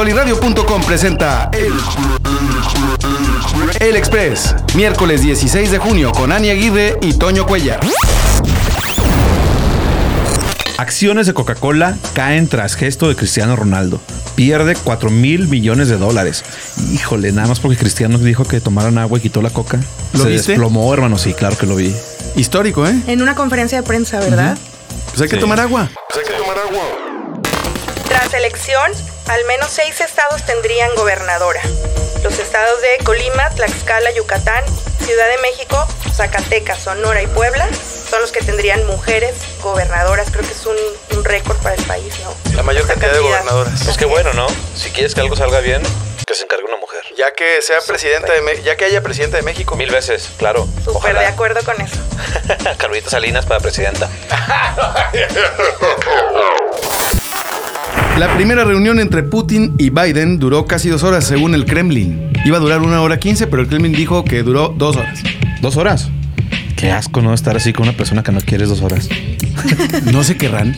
Soliradio.com presenta El, El Express, miércoles 16 de junio con Ani Aguirre y Toño Cuellar. Acciones de Coca-Cola caen tras gesto de Cristiano Ronaldo. Pierde 4 mil millones de dólares. Híjole, nada más porque Cristiano dijo que tomaran agua y quitó la coca. ¿Lo Se viste? desplomó, hermano. Sí, claro que lo vi. Histórico, ¿eh? En una conferencia de prensa, ¿verdad? Pues hay que Sí. tomar agua. Tras elección, al menos seis estados tendrían gobernadora. Los estados de Colima, Tlaxcala, Yucatán, Ciudad de México, Zacatecas, Sonora y Puebla son los que tendrían mujeres gobernadoras. Creo que es un, un récord para el país, ¿no? La mayor cantidad de gobernadoras. Pues qué bueno, ¿no? Si quieres que algo salga bien, que se encargue una mujer. Ya que sea presidenta de Me- ya que haya presidenta de México. Mil veces, claro. Súper Ojalá. de acuerdo con eso. Carmelita Salinas para presidenta. La primera reunión entre Putin y Biden duró casi dos horas, según el Kremlin. Iba a durar una hora quince, pero el Kremlin dijo que duró dos horas. ¿Dos horas? Qué asco, ¿no? Estar así con una persona que no quieres dos horas. No se querrán.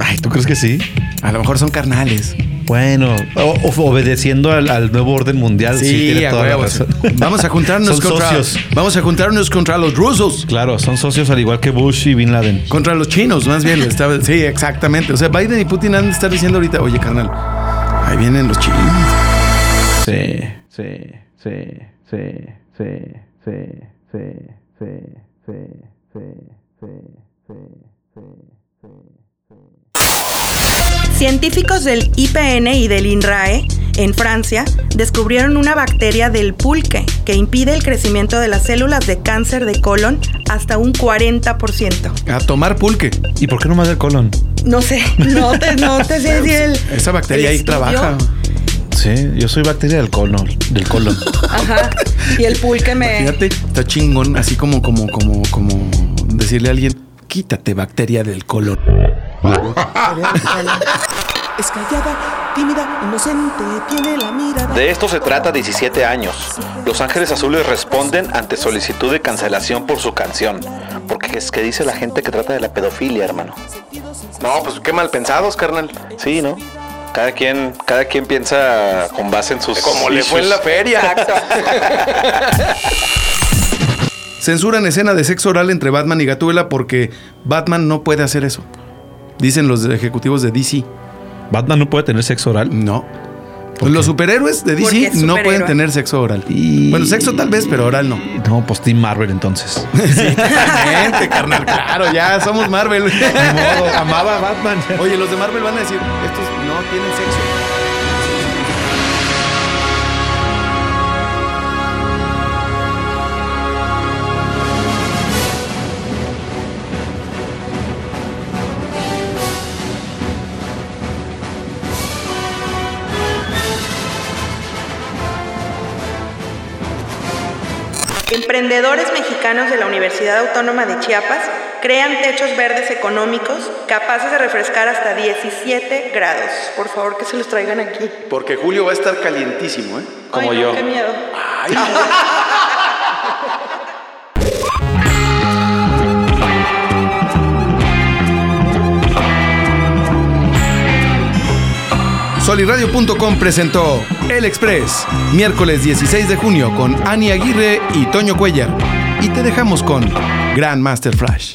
Ay, ¿tú crees que sí? A lo mejor son carnales. Bueno, obedeciendo al, al nuevo orden mundial. Sí, tiene toda la razón. Vamos a juntarnos Son contra. socios. Vamos a juntarnos contra los rusos. Claro, son socios al igual que Bush y Bin Laden. Contra los chinos, más bien. Estaba- sí, exactamente. O sea, Biden y Putin han de estar diciendo ahorita, oye, carnal, ahí vienen los chinos. Sí, sí, sí, sí, sí, sí, sí, sí, sí, sí, Científicos del IPN y del INRAE en Francia descubrieron una bacteria del pulque que impide el crecimiento de las células de cáncer de colon hasta un 40%. A tomar pulque. ¿Y por qué no más del colon? No sé, no te, no te sé decir el. Esa bacteria el ahí trabaja. Sí, yo soy bacteria del colon, del colon. Ajá. Y el pulque me. Fíjate, está chingón, así como, como, como, como decirle a alguien, quítate bacteria del colon. Es callada, tímida, inocente, tiene la mirada. De esto se trata 17 años. Los Ángeles Azules responden ante solicitud de cancelación por su canción. Porque es que dice la gente que trata de la pedofilia, hermano. No, pues qué mal pensados, carnal. Sí, ¿no? Cada quien, cada quien piensa con base en sus. Como le fue en la feria. Censuran escena de sexo oral entre Batman y Gatúbela porque Batman no puede hacer eso. Dicen los ejecutivos de DC. Batman no puede tener sexo oral. No. Los superhéroes de DC no pueden tener sexo oral. Y- Bueno, sexo tal vez, pero oral no. No, pues Team Marvel entonces. Sí, totalmente, carnal. Claro, ya somos Marvel. amaba a Batman. Oye, los de Marvel van a decir, estos no tienen sexo. Emprendedores mexicanos de la Universidad Autónoma de Chiapas crean techos verdes económicos capaces de refrescar hasta 17 grados. Por favor, que se los traigan aquí. Porque Julio va a estar calientísimo, ¿eh? Como Ay, no, yo. Qué miedo. Soliradio.com presentó El Express, miércoles 16 de junio con Ani Aguirre y Toño Cuellar. Y te dejamos con Grandmaster Flash.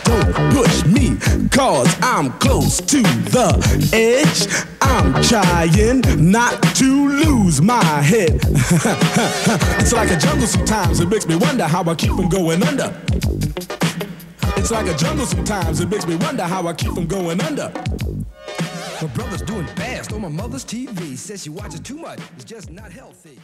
Don't push me, cause I'm close to the edge. I'm trying not to lose my head. it's like a jungle sometimes, it makes me wonder how I keep from going under. It's like a jungle sometimes, it makes me wonder how I keep from going under. My brother's doing fast on my mother's TV. Says she watches too much. It's just not healthy.